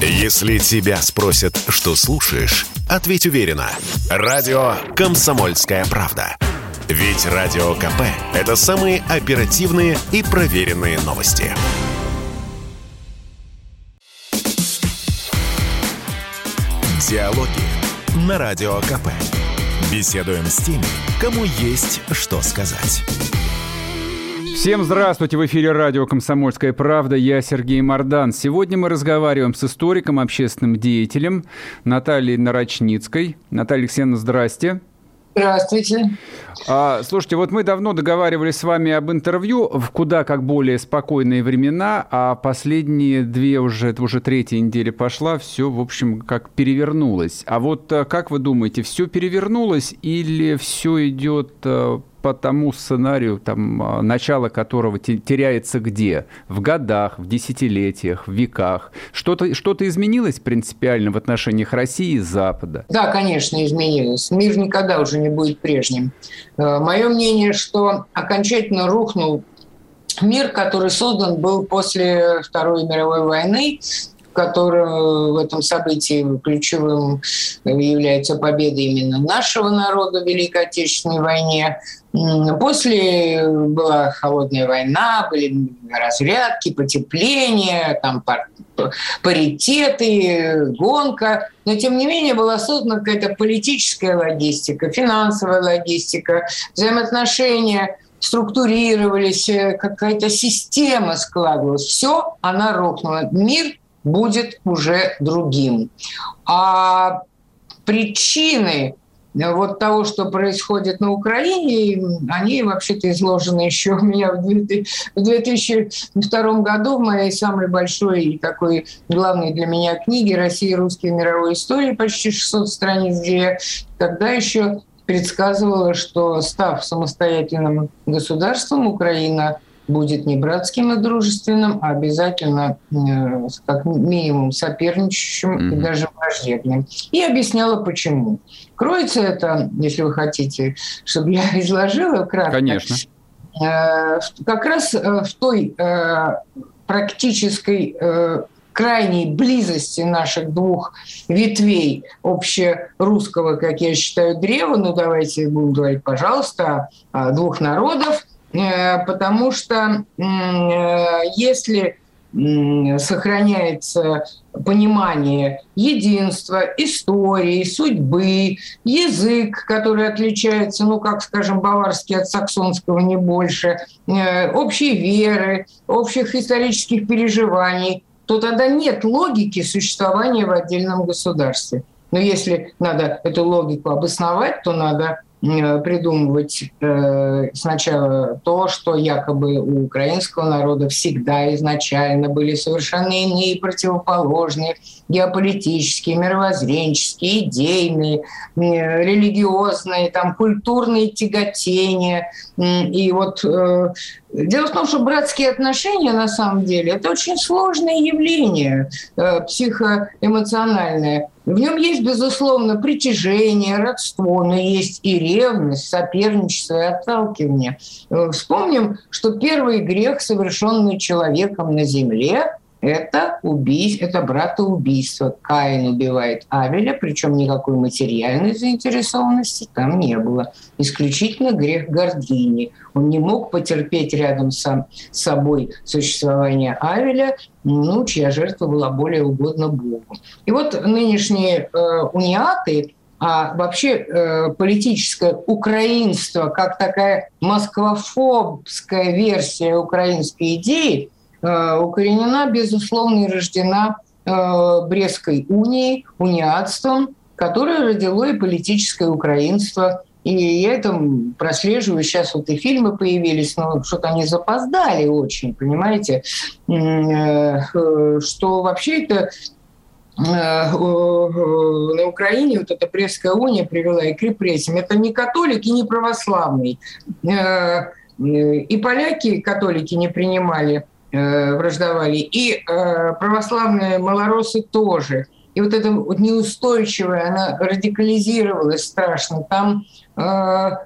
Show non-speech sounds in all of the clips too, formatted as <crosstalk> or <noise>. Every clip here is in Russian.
Если тебя спросят, что слушаешь, ответь уверенно. Радио «Комсомольская правда». Ведь Радио КП – это самые оперативные и проверенные новости. Диалоги на Радио КП. Беседуем с теми, кому есть что сказать. Всем здравствуйте! В эфире радио «Комсомольская правда». Я Сергей Мордан. Сегодня мы разговариваем с историком, общественным деятелем Натальей Нарочницкой. Наталья Алексеевна, здрасте. Здравствуйте. А, слушайте, вот мы давно договаривались с вами об интервью в куда как более спокойные времена, а последние две уже, это уже третья неделя пошла, все, в общем, как перевернулось. А вот а, как вы думаете, все перевернулось или все идет а, по тому сценарию, там, а, начало которого теряется где? В годах, в десятилетиях, в веках. Что-то что изменилось принципиально в отношениях России и Запада? Да, конечно, изменилось. Мир никогда уже не будет прежним. Э, Мое мнение, что окончательно рухнул мир, который создан был после Второй мировой войны, котором в этом событии ключевым является победа именно нашего народа в Великой Отечественной войне. После была холодная война, были разрядки, потепление, там паритеты, гонка. Но, тем не менее, была создана какая-то политическая логистика, финансовая логистика, взаимоотношения структурировались, э, какая-то система складывалась. Все, она рухнула. Мир будет уже другим. А причины вот того, что происходит на Украине, они вообще-то изложены еще у меня в 2002 году в моей самой большой и такой главной для меня книге «Россия и русские мировой истории», почти 600 страниц, где я тогда еще предсказывала, что став самостоятельным государством, Украина будет не братским и дружественным, а обязательно э, как минимум соперничающим mm-hmm. и даже враждебным. И объясняла, почему. Кроется это, если вы хотите, чтобы я <laughs> изложила кратко. Конечно. Э, как раз э, в той практической крайней близости наших двух ветвей общерусского, как я считаю, древа, ну давайте будем говорить, пожалуйста, двух народов – потому что э, если сохраняется понимание единства, истории, судьбы, язык, который отличается, ну, как, скажем, баварский от саксонского не больше, э, общей веры, общих исторических переживаний, то тогда нет логики существования в отдельном государстве. Но если надо эту логику обосновать, то надо Э, придумывать э, сначала то, что якобы у украинского народа всегда изначально были совершенно иные противоположные геополитические, мировоззренческие, идейные, религиозные, там, культурные тяготения. И вот э, дело в том, что братские отношения на самом деле это очень сложное явление психоэмоциональное. В нем есть, безусловно, притяжение, родство, но есть и ревность, соперничество и отталкивание. Э, вспомним, что первый грех, совершенный человеком на земле, это убийство, это братоубийство. Каин убивает Авеля, причем никакой материальной заинтересованности там не было. Исключительно грех гордыни. Он не мог потерпеть рядом с собой существование Авеля, ну, чья жертва была более угодна Богу. И вот нынешние э, униаты, а вообще э, политическое украинство, как такая москвофобская версия украинской идеи – укоренена, безусловно, и рождена э, Брестской унией, униатством, которое родило и политическое украинство. И я это прослеживаю. Сейчас вот и фильмы появились, но что-то они запоздали очень, понимаете? Э, что вообще это на Украине вот эта Брестская уния привела и к репрессиям. Это не католик и не православный. И поляки католики не принимали Э, враждовали, и э, православные малоросы тоже. И вот эта вот неустойчивая, она радикализировалась страшно. Там э,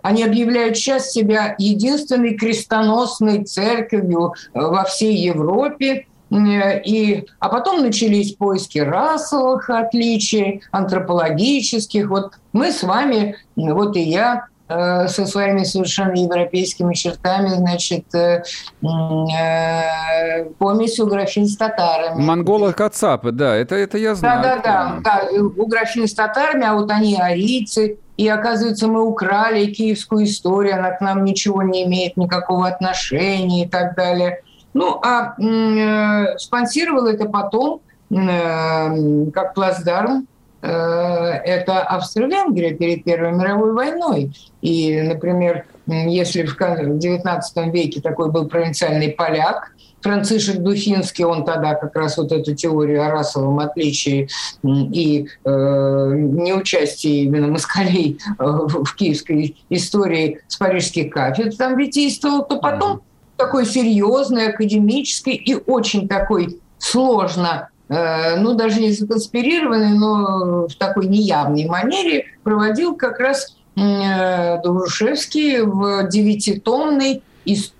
они объявляют сейчас себя единственной крестоносной церковью во всей Европе, И, а потом начались поиски расовых отличий, антропологических. Вот мы с вами, вот и я, Э, со своими совершенно европейскими чертами, значит, э, э, помесью графин с татарами. Монголы кацапы, да, это, это я знаю. Да-да-да, да, у графин с татарами, а вот они арийцы, и оказывается, мы украли киевскую историю, она к нам ничего не имеет, никакого отношения и так далее. Ну, а э, спонсировал это потом, э, как плацдарм, Э, это Австро-Венгрия перед Первой мировой войной. И, например, если в XIX веке такой был провинциальный поляк, Францишек Духинский, он тогда как раз вот эту теорию о расовом отличии и э, неучастии именно москалей э, в киевской истории с парижских кафедр там витийствовал, то потом такой серьезный, академический и очень такой сложно Э, ну, даже не законспирированный, но в такой неявной манере проводил как раз э, Дурушевский в девятитомной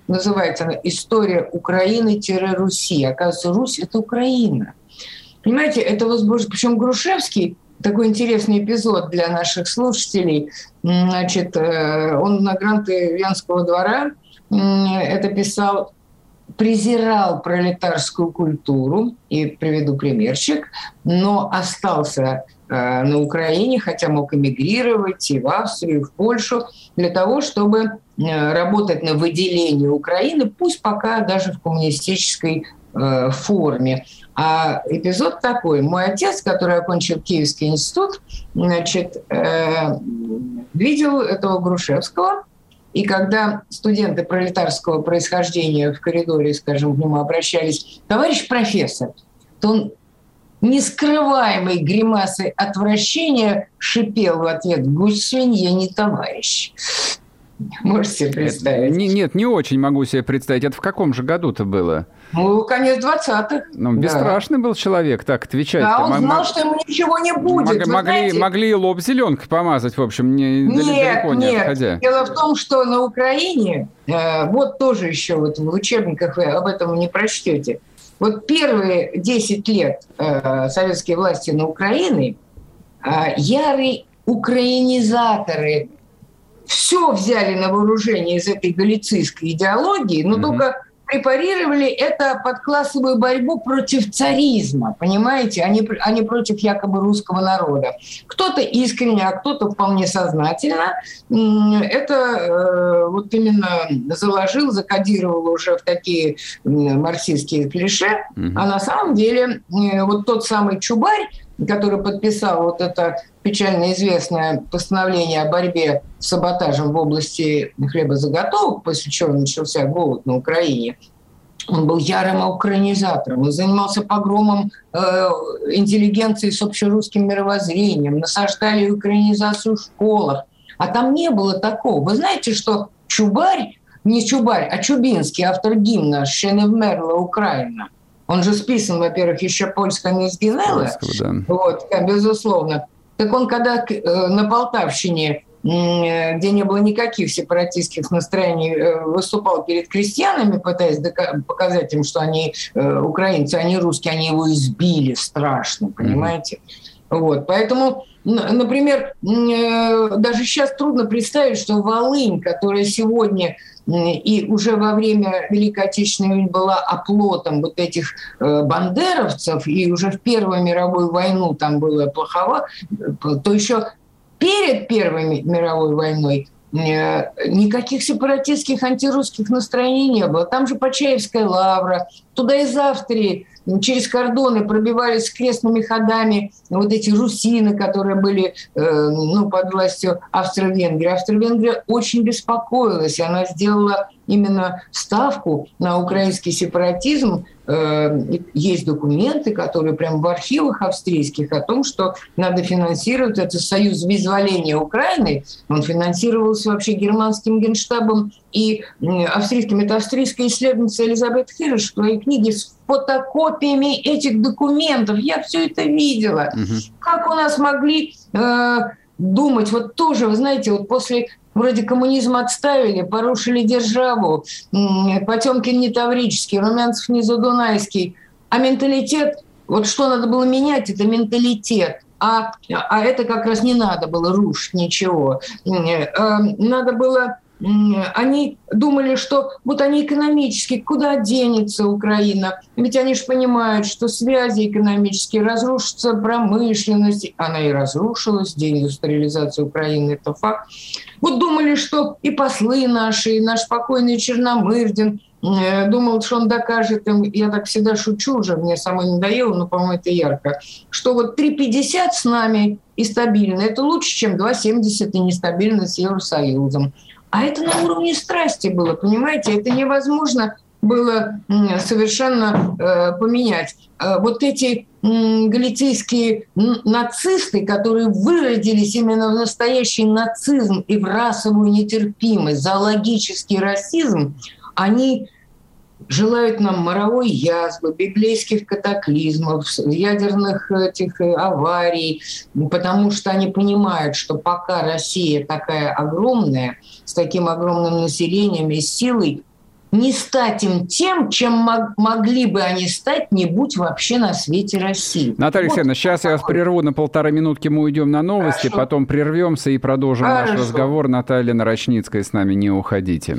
называется она «История Украины-Руси». Оказывается, Русь – это Украина. Понимаете, это возбуждает... Причем Грушевский, такой интересный эпизод для наших слушателей. Значит, э, он на гранты Венского двора это писал презирал пролетарскую культуру, и приведу примерчик, но остался э, на Украине, хотя мог эмигрировать и в Австрию, и в Польшу, для того, чтобы э, работать на выделение Украины, пусть пока даже в коммунистической э, форме. А эпизод такой. Мой отец, который окончил Киевский институт, значит, э, видел этого Грушевского, и когда студенты пролетарского происхождения в коридоре, скажем, к нему обращались, товарищ профессор, то он нескрываемой гримасой отвращения шипел в ответ «Гусь свинья, не товарищ». Можете себе представить? Не, нет, не очень могу себе представить. Это в каком же году-то было? Ну, конец 20-х. Ну, бесстрашный да. был человек, так отвечать. Да, он знал, что ему ничего не будет. Мог, могли, могли лоб зеленкой помазать, в общем, не, нет, далеко не нет. отходя. Дело в том, что на Украине, э, вот тоже еще вот в учебниках вы об этом не прочтете, вот первые 10 лет э, советские власти на Украине э, ярые украинизаторы все взяли на вооружение из этой галицийской идеологии, но mm-hmm. только препарировали это под классовую борьбу против царизма, понимаете, а не, а не против якобы русского народа. Кто-то искренне, а кто-то вполне сознательно это э, вот именно заложил, закодировал уже в такие марксистские клише, mm-hmm. а на самом деле э, вот тот самый Чубарь, который подписал вот это печально известное постановление о борьбе с саботажем в области хлебозаготовок, после чего начался голод на Украине, он был ярым украинизатором, он занимался погромом э, интеллигенции с общерусским мировоззрением, насаждали украинизацию в школах. А там не было такого. Вы знаете, что Чубарь, не Чубарь, а Чубинский, автор гимна «Ще не вмерла Украина», он же списан, во-первых, еще польская не сгинела, да. вот, безусловно. Так он когда э, на Полтавщине где не было никаких сепаратистских настроений, э, выступал перед крестьянами, пытаясь показать им, что они э, украинцы, они русские, они его избили страшно, понимаете? Mm-hmm. Вот, поэтому, например, даже сейчас трудно представить, что Волынь, которая сегодня и уже во время Великой Отечественной войны была оплотом вот этих э, бандеровцев, и уже в Первую мировую войну там было плохово, то еще перед Первой мировой войной э, никаких сепаратистских антирусских настроений не было. Там же Почаевская лавра, туда из Австрии через кордоны пробивались крестными ходами вот эти русины, которые были э, ну, под властью Австро-Венгрии. Австро-Венгрия очень беспокоилась, она сделала именно ставку на украинский сепаратизм. Есть документы, которые прямо в архивах австрийских о том, что надо финансировать этот союз вызволения Украины. Он финансировался вообще германским генштабом и австрийским. Это австрийская исследовательница Элизабет Хирш в своей книге с фотокопиями этих документов. Я все это видела. Угу. Как у нас могли э, думать, вот тоже, вы знаете, вот после вроде коммунизм отставили, порушили державу, Потемкин не Таврический, Румянцев не Задунайский, А менталитет, вот что надо было менять, это менталитет. А, а это как раз не надо было рушить ничего. Э, надо было они думали, что вот они экономически, куда денется Украина? Ведь они же понимают, что связи экономические, разрушится промышленность. Она и разрушилась, деиндустриализация Украины – это факт. Вот думали, что и послы наши, и наш покойный Черномырдин э, думал, что он докажет им, я так всегда шучу уже, мне самой надоело, но, по-моему, это ярко, что вот 3,50 с нами и стабильно, это лучше, чем 2,70 и нестабильно с Евросоюзом. А это на уровне страсти было, понимаете? Это невозможно было совершенно э, поменять. Э, вот эти галицийские нацисты, которые выродились именно в настоящий нацизм и в расовую нетерпимость, зоологический расизм, они желают нам моровой язвы, библейских катаклизмов, ядерных этих э, аварий, потому что они понимают, что пока Россия такая огромная, с таким огромным населением и силой, не стать им тем, чем мог, могли бы они стать, не будь вообще на свете России. Наталья вот Алексеевна, сейчас я вас прерву на полторы минутки, мы уйдем на новости, Хорошо. потом прервемся и продолжим Хорошо. наш разговор. Наталья Нарочницкая с нами, не уходите.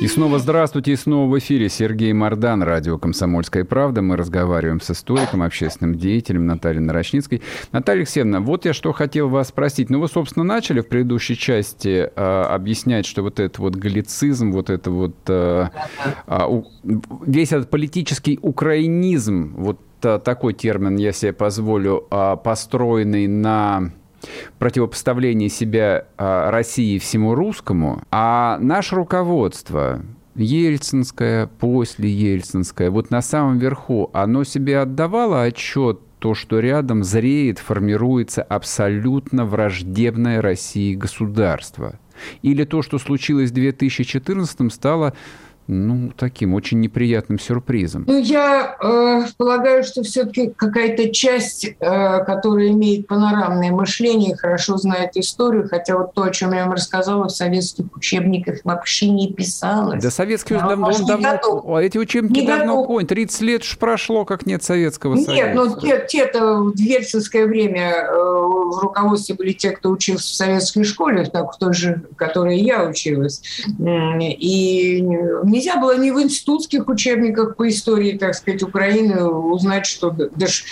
И снова здравствуйте, и снова в эфире Сергей Мордан, радио «Комсомольская правда». Мы разговариваем с историком, общественным деятелем Натальей Нарочницкой. Наталья Алексеевна, вот я что хотел вас спросить. Ну, вы, собственно, начали в предыдущей части э, объяснять, что вот этот вот галлицизм, вот это вот... Э, э, весь этот политический украинизм, вот такой термин я себе позволю, построенный на противопоставление себя а, России всему русскому, а наше руководство, Ельцинское, после Ельцинское, вот на самом верху, оно себе отдавало отчет то, что рядом зреет, формируется абсолютно враждебное России государство. Или то, что случилось в 2014 стало ну, таким очень неприятным сюрпризом? Ну, я э, полагаю, что все-таки какая-то часть, э, которая имеет панорамное мышление, хорошо знает историю, хотя вот то, о чем я вам рассказала, в советских учебниках вообще не писалось. Да советские уже давно, он давно готов. эти учебники не давно конь, 30 лет прошло, как нет Советского нет, Союза. Нет, ну те, те-то в ельцинское время э, в руководстве были те, кто учился в советской школе, так в той же, в которой я училась. И не нельзя было ни в институтских учебниках по истории, так сказать, Украины узнать, что даже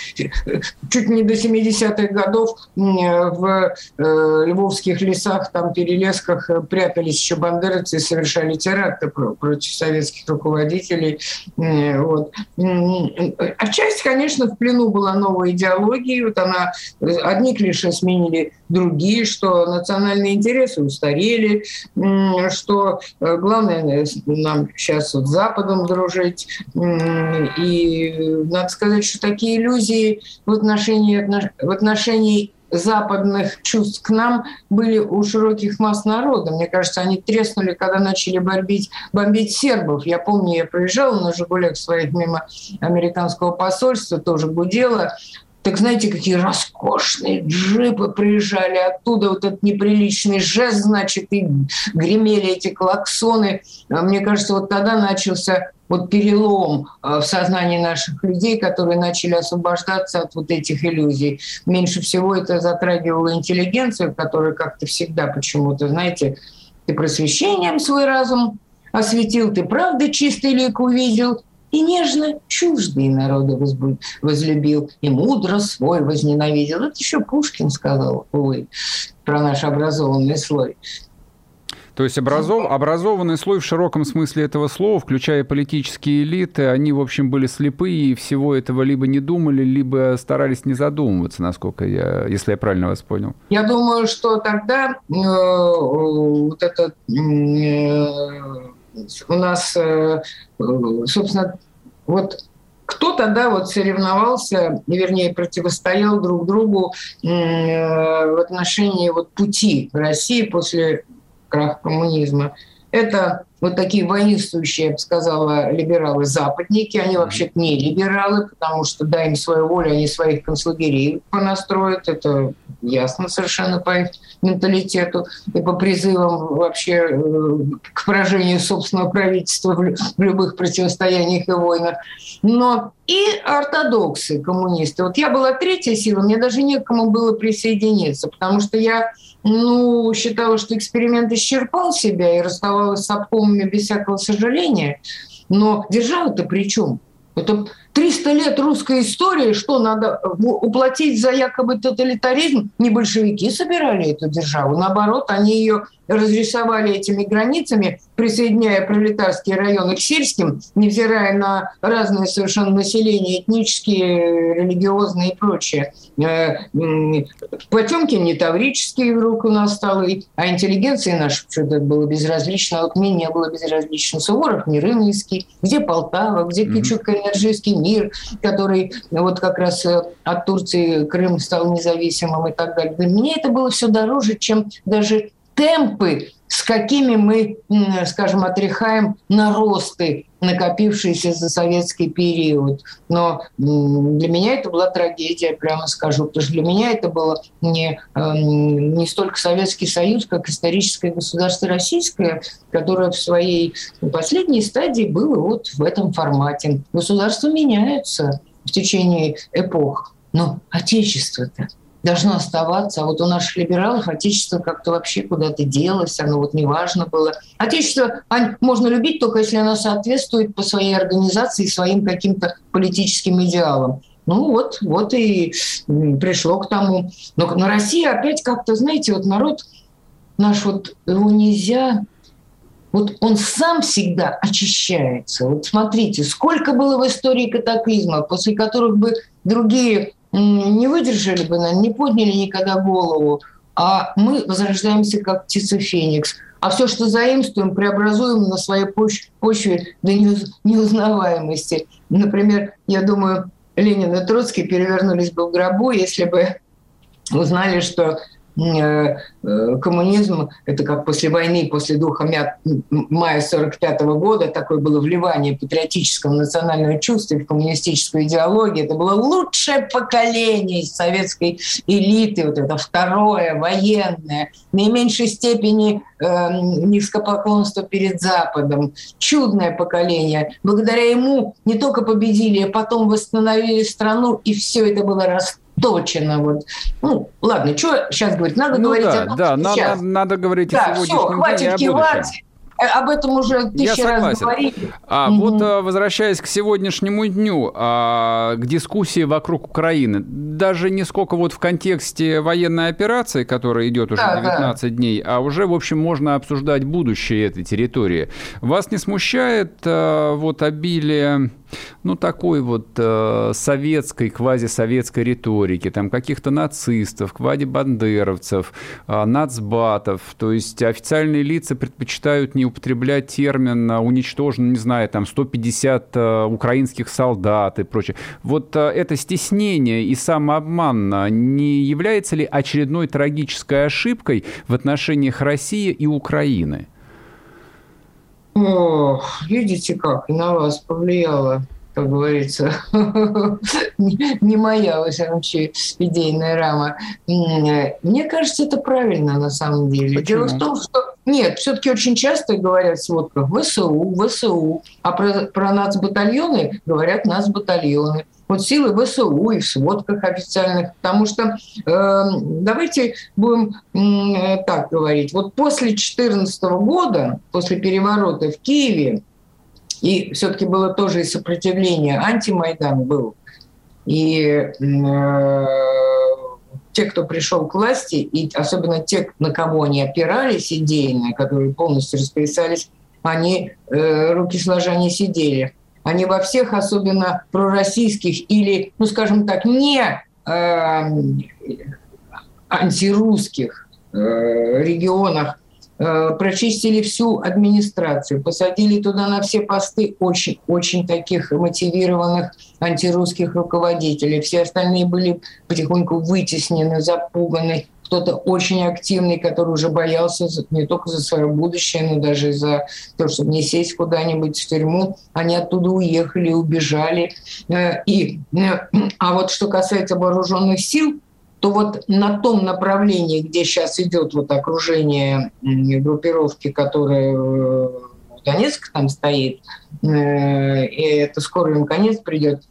чуть не до 70-х годов в э, львовских лесах, там, перелесках прятались еще бандеровцы и совершали теракты против советских руководителей. Вот. Отчасти, конечно, в плену была новая идеология. Вот она, одни клише сменили другие, что национальные интересы устарели, что э, главное нам сейчас вот с Западом дружить. И надо сказать, что такие иллюзии в отношении, в отношении западных чувств к нам были у широких масс народа. Мне кажется, они треснули, когда начали бомбить, бомбить сербов. Я помню, я проезжала на «Жигулях» своих мимо американского посольства, тоже гудела. Так знаете, какие роскошные джипы приезжали оттуда, вот этот неприличный жест, значит, и гремели эти клаксоны. А мне кажется, вот тогда начался вот перелом а, в сознании наших людей, которые начали освобождаться от вот этих иллюзий. Меньше всего это затрагивало интеллигенцию, которая как-то всегда почему-то, знаете, ты просвещением свой разум осветил, ты правда чистый лик увидел, и нежно чуждые народы возлюбил, и мудро свой возненавидел. Это еще Пушкин сказал, увы, про наш образованный слой. То есть образов, образованный слой в широком смысле этого слова, включая политические элиты, они, в общем, были слепые и всего этого либо не думали, либо старались не задумываться, насколько я, если я правильно вас понял. Я думаю, что тогда э, вот этот э, у нас, э, собственно, вот кто тогда вот соревновался, вернее, противостоял друг другу э, в отношении вот пути России после краха коммунизма? Это вот такие воинствующие, я бы сказала, либералы-западники. Они вообще не либералы, потому что, дай им свою волю, они своих концлагерей понастроят. Это ясно совершенно по их менталитету и по призывам вообще э, к поражению собственного правительства в любых противостояниях и войнах. Но и ортодоксы, коммунисты. Вот я была третья сила, мне даже некому было присоединиться, потому что я ну, считала, что эксперимент исчерпал себя и расставалась с обкомами без всякого сожаления. Но держава-то при чем? Это 300 лет русской истории, что надо уплатить за якобы тоталитаризм? Не большевики собирали эту державу, наоборот, они ее разрисовали этими границами, присоединяя пролетарские районы к сельским, невзирая на разное совершенно население, этнические, религиозные и прочее. Э, Потемкин не таврический вдруг у нас стал, а интеллигенции наша что-то было безразлично, а вот мне не было безразлично. Суворов не Рымнийский, где Полтава, где Кичук-Энерджийский мир, который вот как раз э, от Турции Крым стал независимым и так далее. Меня это было все дороже, чем даже темпы, с какими мы, скажем, отряхаем наросты, накопившиеся за советский период. Но для меня это была трагедия, прямо скажу, потому что для меня это было не, эм, не столько Советский Союз, как историческое государство российское, которое в своей последней стадии было вот в этом формате. Государства меняются в течение эпох, но отечество-то должно оставаться. А вот у наших либералов отечество как-то вообще куда-то делось, оно вот неважно было. Отечество Ань, можно любить только если оно соответствует по своей организации своим каким-то политическим идеалам. Ну вот, вот и пришло к тому. Но на России опять как-то, знаете, вот народ наш вот его нельзя вот он сам всегда очищается. Вот смотрите, сколько было в истории катаклизмов, после которых бы другие не выдержали бы, не подняли никогда голову, а мы возрождаемся как птица Феникс. А все, что заимствуем, преобразуем на своей почве до неузнаваемости. Например, я думаю, Ленин и Троцкий перевернулись бы в гробу, если бы узнали, что коммунизм, это как после войны, после духа мая 45 года, такое было вливание патриотического национального чувства в коммунистическую идеологию. Это было лучшее поколение советской элиты, вот это второе, военное, в наименьшей степени э, низкопоклонство перед Западом. Чудное поколение. Благодаря ему не только победили, а потом восстановили страну, и все это было растущее точно. Вот. Ну, ладно, что сейчас говорить? Надо ну, говорить да, о том, да, надо, сейчас. надо говорить да, о сегодняшнем все, хватит кивать. Э, об этом уже тысячи раз говорили. А угу. вот а, возвращаясь к сегодняшнему дню, а, к дискуссии вокруг Украины, даже не сколько вот в контексте военной операции, которая идет уже да, 19 да. дней, а уже, в общем, можно обсуждать будущее этой территории. Вас не смущает а, вот обилие ну, такой вот э, советской, квазисоветской риторики, там каких-то нацистов, квади-бандеровцев, э, нацбатов, то есть официальные лица предпочитают не употреблять термин «уничтожено», не знаю, там 150 э, украинских солдат и прочее. Вот э, это стеснение и самообман э, не является ли очередной трагической ошибкой в отношениях России и Украины? О, видите как, на вас повлияло как говорится, <laughs> не моя, во всяком случае, идейная рама. Мне кажется, это правильно на самом деле. Почему? Дело в том, что нет, все-таки очень часто говорят в сводках ВСУ, ВСУ, а про, про нацбатальоны говорят нацбатальоны вот силы ВСУ и в сводках официальных, потому что э, давайте будем э, так говорить. Вот после 2014 года, после переворота в Киеве, и все-таки было тоже и сопротивление, антимайдан был, и э, те, кто пришел к власти, и особенно те, на кого они опирались идейно, которые полностью расписались, они э, руки сложа не сидели. Они во всех, особенно пророссийских или, ну, скажем так, не э, антирусских э, регионах прочистили всю администрацию, посадили туда на все посты очень, очень таких мотивированных антирусских руководителей. Все остальные были потихоньку вытеснены, запуганы, кто-то очень активный, который уже боялся не только за свое будущее, но даже за то, чтобы не сесть куда-нибудь в тюрьму. Они оттуда уехали, убежали. Э, и, э, а вот что касается вооруженных сил, то вот на том направлении, где сейчас идет вот окружение группировки, которая э, Донецк там стоит, и это скоро им конец придет,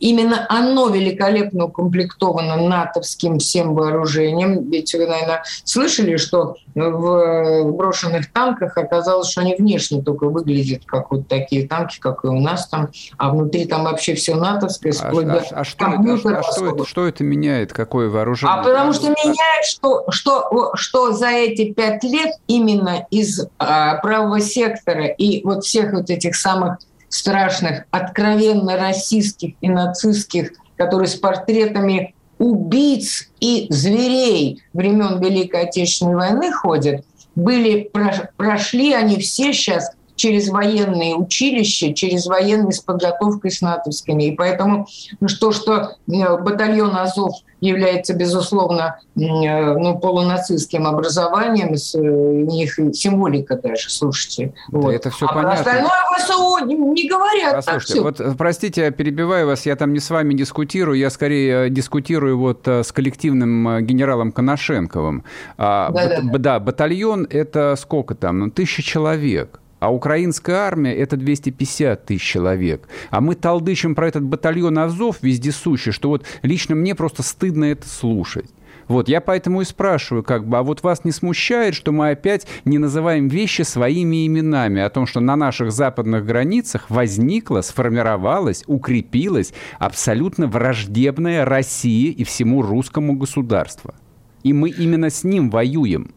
именно оно великолепно укомплектовано натовским всем вооружением. Ведь вы, наверное, слышали, что в брошенных танках оказалось, что они внешне только выглядят как вот такие танки, как и у нас там, а внутри там вообще все натовское, а вплоть а, до а, а что, это, а что, это, что это меняет? Какое вооружение? А потому что меняет, что, что, что за эти пять лет именно из а, правого сектора и вот всех вот этих самых страшных, откровенно расистских и нацистских, которые с портретами убийц и зверей времен Великой Отечественной войны ходят, были, прошли они все сейчас через военные училища, через военные с подготовкой с натовскими. И поэтому ну, что, что э, батальон Азов является, безусловно, э, ну, полунацистским образованием, с, э, них символика даже, слушайте. Да вот. Это все а понятно. остальное ВСУ не, не говорят. Послушайте, вот, простите, я перебиваю вас, я там не с вами дискутирую, я скорее дискутирую вот с коллективным генералом Коношенковым. А, да, бат, да. да, батальон – это сколько там? Ну, тысяча человек. А украинская армия – это 250 тысяч человек. А мы толдычим про этот батальон Азов вездесущий, что вот лично мне просто стыдно это слушать. Вот, я поэтому и спрашиваю, как бы, а вот вас не смущает, что мы опять не называем вещи своими именами, о том, что на наших западных границах возникла, сформировалась, укрепилась абсолютно враждебная России и всему русскому государству. И мы именно с ним воюем.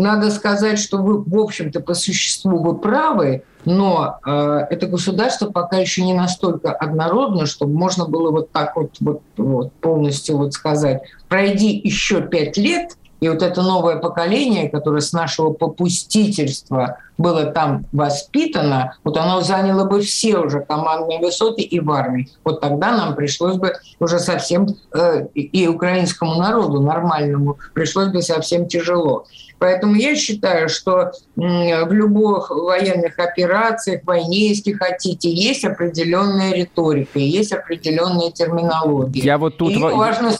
Надо сказать, что вы, в общем-то, по существу вы правы, но э, это государство пока еще не настолько однородно, чтобы можно было вот так вот, вот, вот полностью вот сказать, пройди еще пять лет, и вот это новое поколение, которое с нашего попустительства было там воспитано, вот оно заняло бы все уже командные высоты и в армии. Вот тогда нам пришлось бы уже совсем, э, и украинскому народу нормальному, пришлось бы совсем тяжело. Поэтому я считаю, что в любых военных операциях, войне, если хотите, есть определенная риторика, есть определенная терминология. Я вот тут... И важно,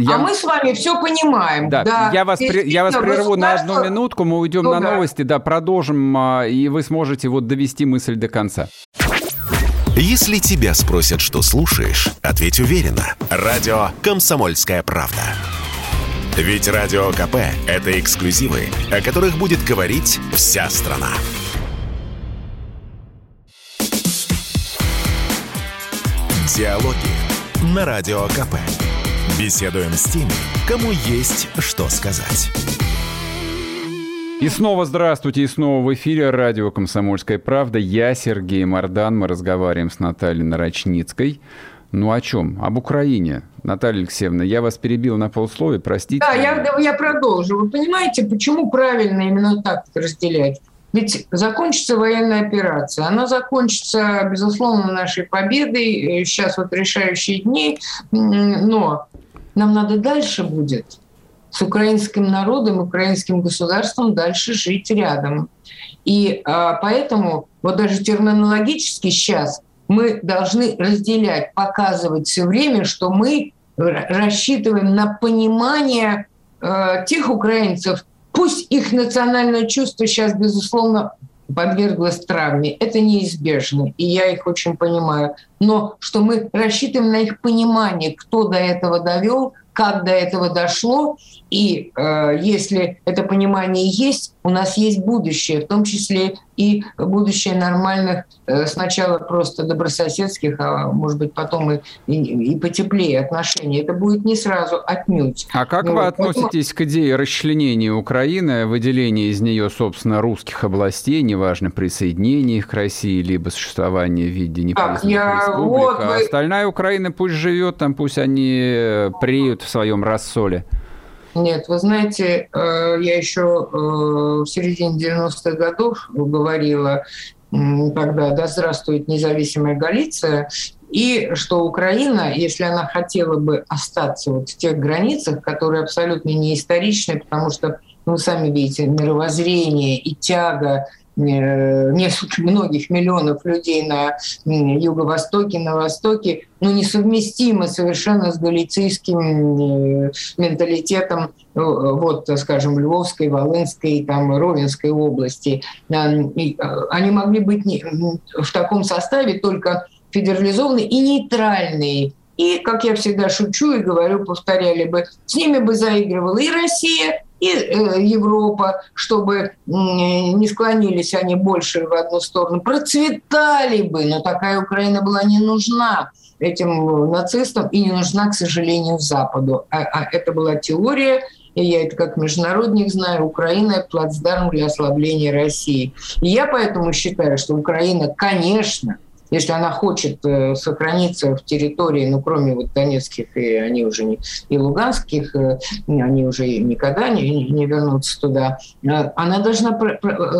я... А мы с вами все понимаем. Да, да. Я, вас, я вас прерву на одну минутку, мы уйдем ну, на да. новости, да, продолжим, а, и вы сможете вот довести мысль до конца. Если тебя спросят, что слушаешь, ответь уверенно. Радио «Комсомольская правда». Ведь Радио КП – это эксклюзивы, о которых будет говорить вся страна. Диалоги на Радио КП. Беседуем с теми, кому есть что сказать. И снова здравствуйте, и снова в эфире радио «Комсомольская правда». Я Сергей Мордан, мы разговариваем с Натальей Нарочницкой. Ну о чем? Об Украине. Наталья Алексеевна, я вас перебил на полусловия, простите. Да, я, я продолжу. Вы понимаете, почему правильно именно так разделять? Ведь закончится военная операция. Она закончится, безусловно, нашей победой. Сейчас вот решающие дни. Но нам надо дальше будет с украинским народом, украинским государством дальше жить рядом. И а, поэтому вот даже терминологически сейчас мы должны разделять, показывать все время, что мы рассчитываем на понимание э, тех украинцев, пусть их национальное чувство сейчас, безусловно, подверглось травме. Это неизбежно, и я их очень понимаю. Но что мы рассчитываем на их понимание, кто до этого довел, как до этого дошло, и э, если это понимание есть, у нас есть будущее, в том числе и будущее нормальных, э, сначала просто добрососедских, а может быть потом и, и, и потеплее отношений. Это будет не сразу отнюдь. А как ну, вы относитесь поэтому... к идее расчленения Украины, выделения из нее, собственно, русских областей, неважно, присоединения их к России, либо существования в виде непризнанных я... республик, вот а остальная Украина пусть живет там, пусть они преют в своем рассоле? Нет, вы знаете, э, я еще э, в середине 90-х годов говорила, когда «Да здравствует независимая Галиция», и что Украина, если она хотела бы остаться вот в тех границах, которые абсолютно не историчны, потому что, ну, сами видите, мировоззрение и тяга несколько многих миллионов людей на юго-востоке, на востоке, ну, несовместимо совершенно с галицийским э, менталитетом, э, вот, скажем, Львовской, Волынской, там, Ровенской области. Они могли быть в таком составе только федерализованные и нейтральные и, как я всегда шучу и говорю, повторяли бы, с ними бы заигрывала и Россия, и э, Европа, чтобы не склонились они больше в одну сторону, процветали бы, но такая Украина была не нужна этим нацистам и не нужна, к сожалению, Западу. А, а это была теория, и я это как международник знаю, Украина – плацдарм для ослабления России. И я поэтому считаю, что Украина, конечно, если она хочет э, сохраниться в территории, ну, кроме вот донецких, и они уже не, и луганских, э, они уже никогда не, не вернутся туда, э, она должна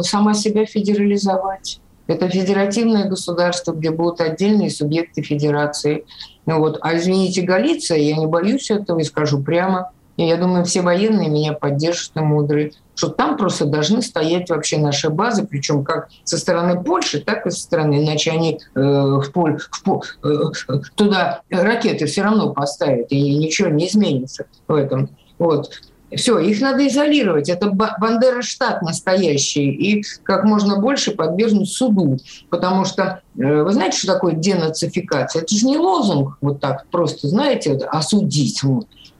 сама себя федерализовать. Это федеративное государство, где будут отдельные субъекты федерации. Ну вот. А извините, Галиция, я не боюсь этого и скажу прямо, и я думаю, все военные меня поддержат и мудрые что там просто должны стоять вообще наши базы, причем как со стороны Польши, так и со стороны, иначе они э, в Поль, в Поль, э, туда ракеты все равно поставят, и ничего не изменится в этом. Вот. Все, их надо изолировать. Это Бандера штат настоящий. И как можно больше подвергнуть суду. Потому что, э, вы знаете, что такое денацификация? Это же не лозунг вот так просто, знаете, осудить.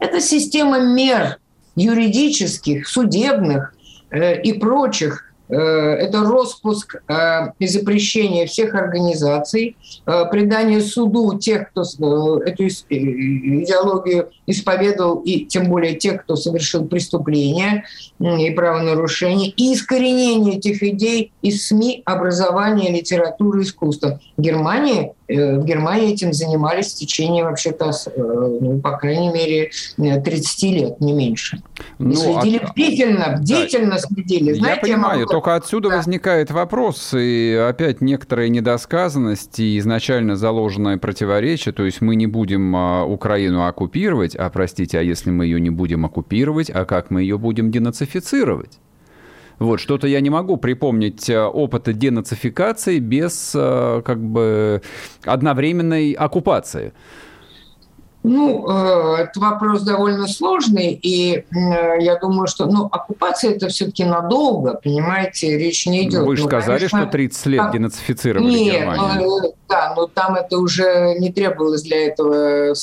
Это система мер, юридических, судебных э, и прочих Э, это распуск э, и запрещение всех организаций, предание суду тех, кто эту идеологию исповедовал, и тем более тех, кто совершил преступления и правонарушения, и искоренение этих идей из СМИ, образования, литературы, искусства. Германия в Германии этим занимались в течение, вообще-то, ну, по крайней мере, 30 лет, не меньше. Ну, следили а... бдительно, бдительно да. следили. Знаете, я понимаю, я могу только отсюда да. возникает вопрос, и опять некоторые недосказанности и изначально заложенное противоречие, то есть мы не будем а, Украину оккупировать, а, простите, а если мы ее не будем оккупировать, а как мы ее будем денацифицировать? Вот, что-то я не могу припомнить а, опыта денацификации без а, как бы одновременной оккупации. Ну, э, это вопрос довольно сложный, и э, я думаю, что ну, оккупация это все-таки надолго, понимаете, речь не идет. Вы же ну, сказали, конечно, что 30 лет денацифицировали Нет, Германию. Да, но там это уже не требовалось для этого.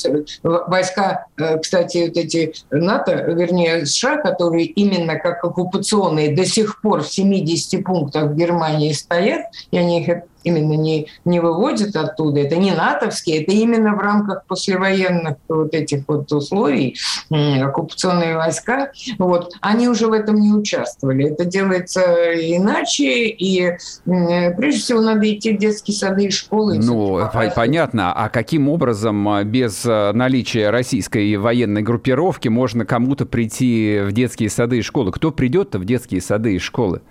Войска, э, кстати, вот эти НАТО, вернее США, которые именно как оккупационные до сих пор в 70 пунктах в Германии стоят, и они их именно не, не выводят оттуда. Это не натовские, это именно в рамках послевоенных вот этих вот условий оккупационные войска. Вот, они уже в этом не участвовали. Это делается иначе, и прежде всего надо идти в детские сады и школы. Ну, понятно. А каким образом а, без а, наличия российской военной группировки можно кому-то прийти в детские сады и школы? Кто придет-то в детские сады и школы?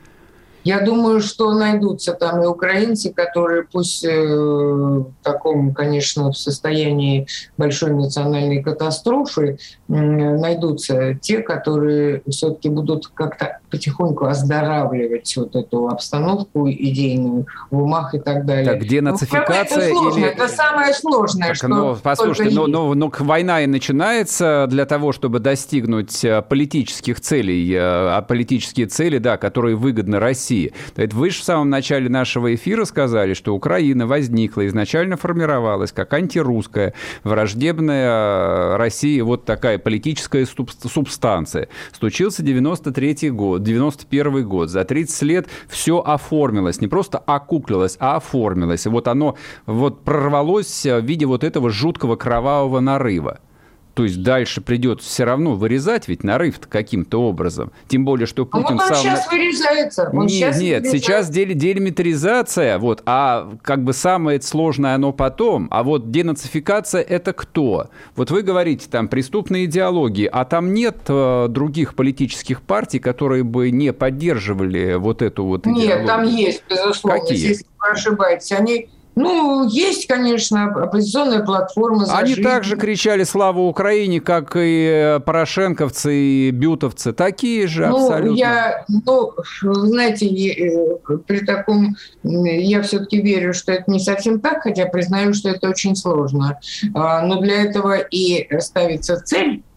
Я думаю, что найдутся там и украинцы, которые пусть э, в таком, конечно, в состоянии большой национальной катастрофы, найдутся те, которые все-таки будут как-то потихоньку оздоравливать вот эту обстановку идейную в умах и так далее. Так, где нацификация? Ну, это, сложно, или... это самое сложное, так, что ну, Послушайте, но, но, но война и начинается для того, чтобы достигнуть э, политических целей, э, а политические цели, да, которые выгодны России. Это вы же в самом начале нашего эфира сказали, что Украина возникла, изначально формировалась как антирусская, враждебная э, России вот такая политическая субстанция. Случился 93 год, год, 91 год, за 30 лет все оформилось, не просто окуклилось, а оформилось. И вот оно вот прорвалось в виде вот этого жуткого кровавого нарыва. То есть дальше придется все равно вырезать ведь нарыв каким-то образом. Тем более, что Путин а вот он сам... сейчас вырезается. Он нет, сейчас нет, вырезается. сейчас делимитаризация, вот, а как бы самое сложное оно потом. А вот денацификация – это кто? Вот вы говорите, там, преступные идеологии, а там нет э, других политических партий, которые бы не поддерживали вот эту вот идеологию? Нет, там есть, безусловно. Какие? Если вы ошибаетесь, они ну, есть, конечно, оппозиционная платформа за Они жизнь. также кричали «Слава Украине», как и порошенковцы, и бютовцы. Такие же ну, абсолютно. Я, ну, знаете, э, при таком... Я все-таки верю, что это не совсем так, хотя признаю, что это очень сложно. А, но для этого и ставится цель Э,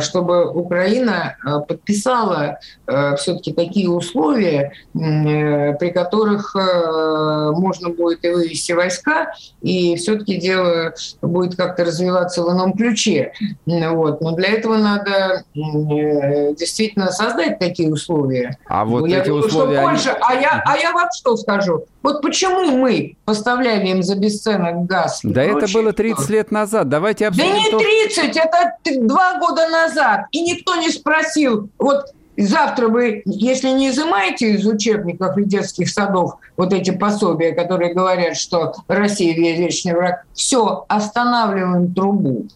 чтобы Украина э, подписала э, все-таки такие условия, при которых можно будет и вывести войска, и все-таки дело будет как-то развиваться в ином ключе. Вот. Но для этого надо действительно создать такие условия. А вот я эти думаю, условия... Что Польша... а, я, а я вам что скажу? Вот почему мы поставляли им за бесценок газ? Да это было 30 лет назад. Давайте обсудим... Да не 30, это два года назад. И никто не спросил, вот завтра вы, если не изымаете из учебников и детских садов вот эти пособия, которые говорят, что Россия вечный враг, все, останавливаем трубу.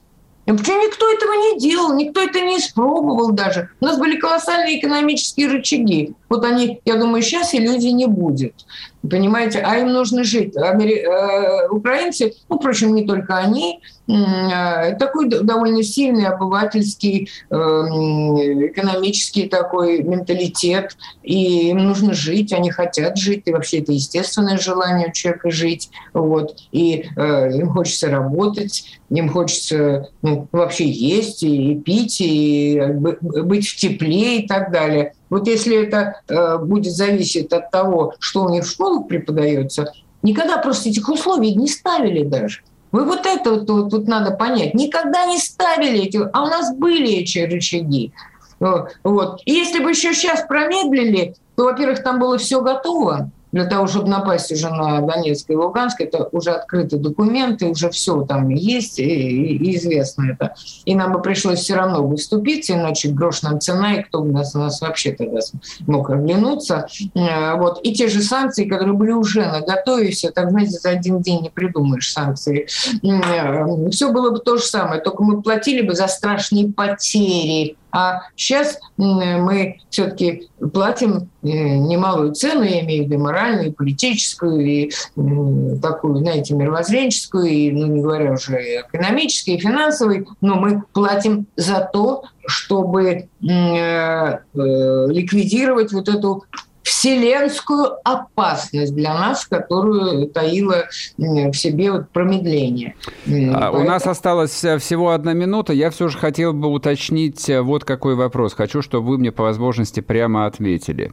Почему никто этого не делал, никто это не испробовал даже. У нас были колоссальные экономические рычаги. Вот они, я думаю, сейчас иллюзий не будет. Понимаете, а им нужно жить. Амери... Э, украинцы, ну, впрочем, не только они, э, такой довольно сильный обывательский, э, экономический такой менталитет, и им нужно жить, они хотят жить, и вообще это естественное желание у человека жить, вот, и им хочется работать, им хочется ну, вообще есть и пить, и быть в тепле и так далее. Вот если это э, будет зависеть от того, что у них в школах преподается, никогда просто этих условий не ставили даже. Вы вот это вот, вот, вот надо понять. Никогда не ставили эти, а у нас были эти рычаги. Вот. И если бы еще сейчас промедлили, то, во-первых, там было все готово, для того, чтобы напасть уже на Донецк и Луганск, это уже открыты документы, уже все там есть и, и известно это. И нам бы пришлось все равно выступить, иначе грош нам цена, и кто бы нас, нас вообще тогда мог оглянуться. Э, вот. И те же санкции, которые были уже на готове, все, так, знаете, за один день не придумаешь санкции. Э, все было бы то же самое, только мы платили бы за страшные потери, а сейчас мы все-таки платим э, немалую цену, я имею в виду моральную, и политическую, и такую, знаете, мировоззренческую, и, ну, не говоря уже экономической, и финансовой, но мы платим за то, чтобы э, э, ликвидировать вот эту вселенскую опасность для нас, которую таило в себе вот промедление. А, у нас осталось э, всего одна минута. Я все же хотел бы уточнить э, вот какой вопрос. Хочу, чтобы вы мне по возможности прямо ответили.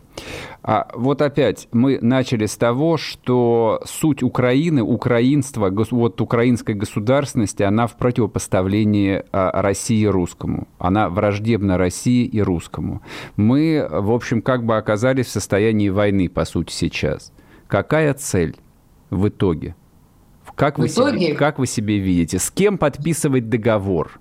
А вот опять мы начали с того, что суть Украины, украинства, вот украинской государственности, она в противопоставлении а, России русскому. Она враждебна России и русскому. Мы, в общем, как бы оказались в состоянии войны, по сути, сейчас. Какая цель в итоге? Как вы, итоге... Себе, как вы себе видите? С кем подписывать договор?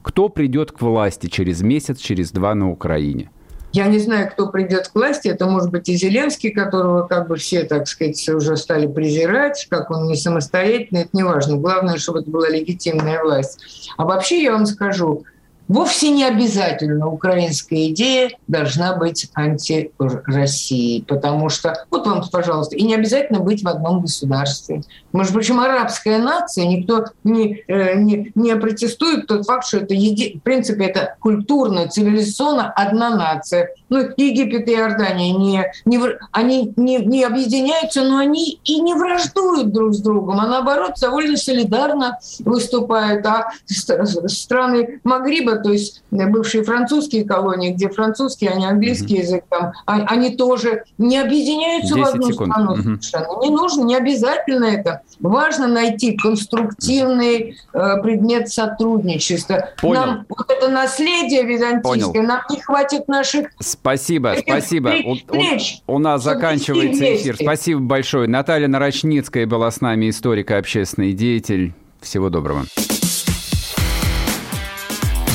Кто придет к власти через месяц, через два на Украине? Я не знаю, кто придет к власти. Это может быть и Зеленский, которого как бы все, так сказать, уже стали презирать, как он не самостоятельный, это не важно. Главное, чтобы это была легитимная власть. А вообще я вам скажу, Вовсе не обязательно украинская идея должна быть антироссией, потому что, вот вам, пожалуйста, и не обязательно быть в одном государстве. Может, причем арабская нация, никто не, э, не, не протестует тот факт, что это, еди... в принципе, это культурно, цивилизационно одна нация. Ну, Египет и Иордания, не, не, они не, не объединяются, но они и не враждуют друг с другом, а наоборот, довольно солидарно выступают. А страны Магриба, то есть бывшие французские колонии, где французский, а не английский mm-hmm. язык, там, а, они тоже не объединяются в одну секунд. страну mm-hmm. совершенно. Не нужно, не обязательно это. Важно найти конструктивный э, предмет сотрудничества. Понял. Нам вот это наследие византийское, Понял. нам не хватит наших... Спасибо, спасибо. Встреч, у, у, у нас заканчивается эфир. Спасибо большое. Наталья Нарочницкая была с нами, историк и общественный деятель. Всего доброго.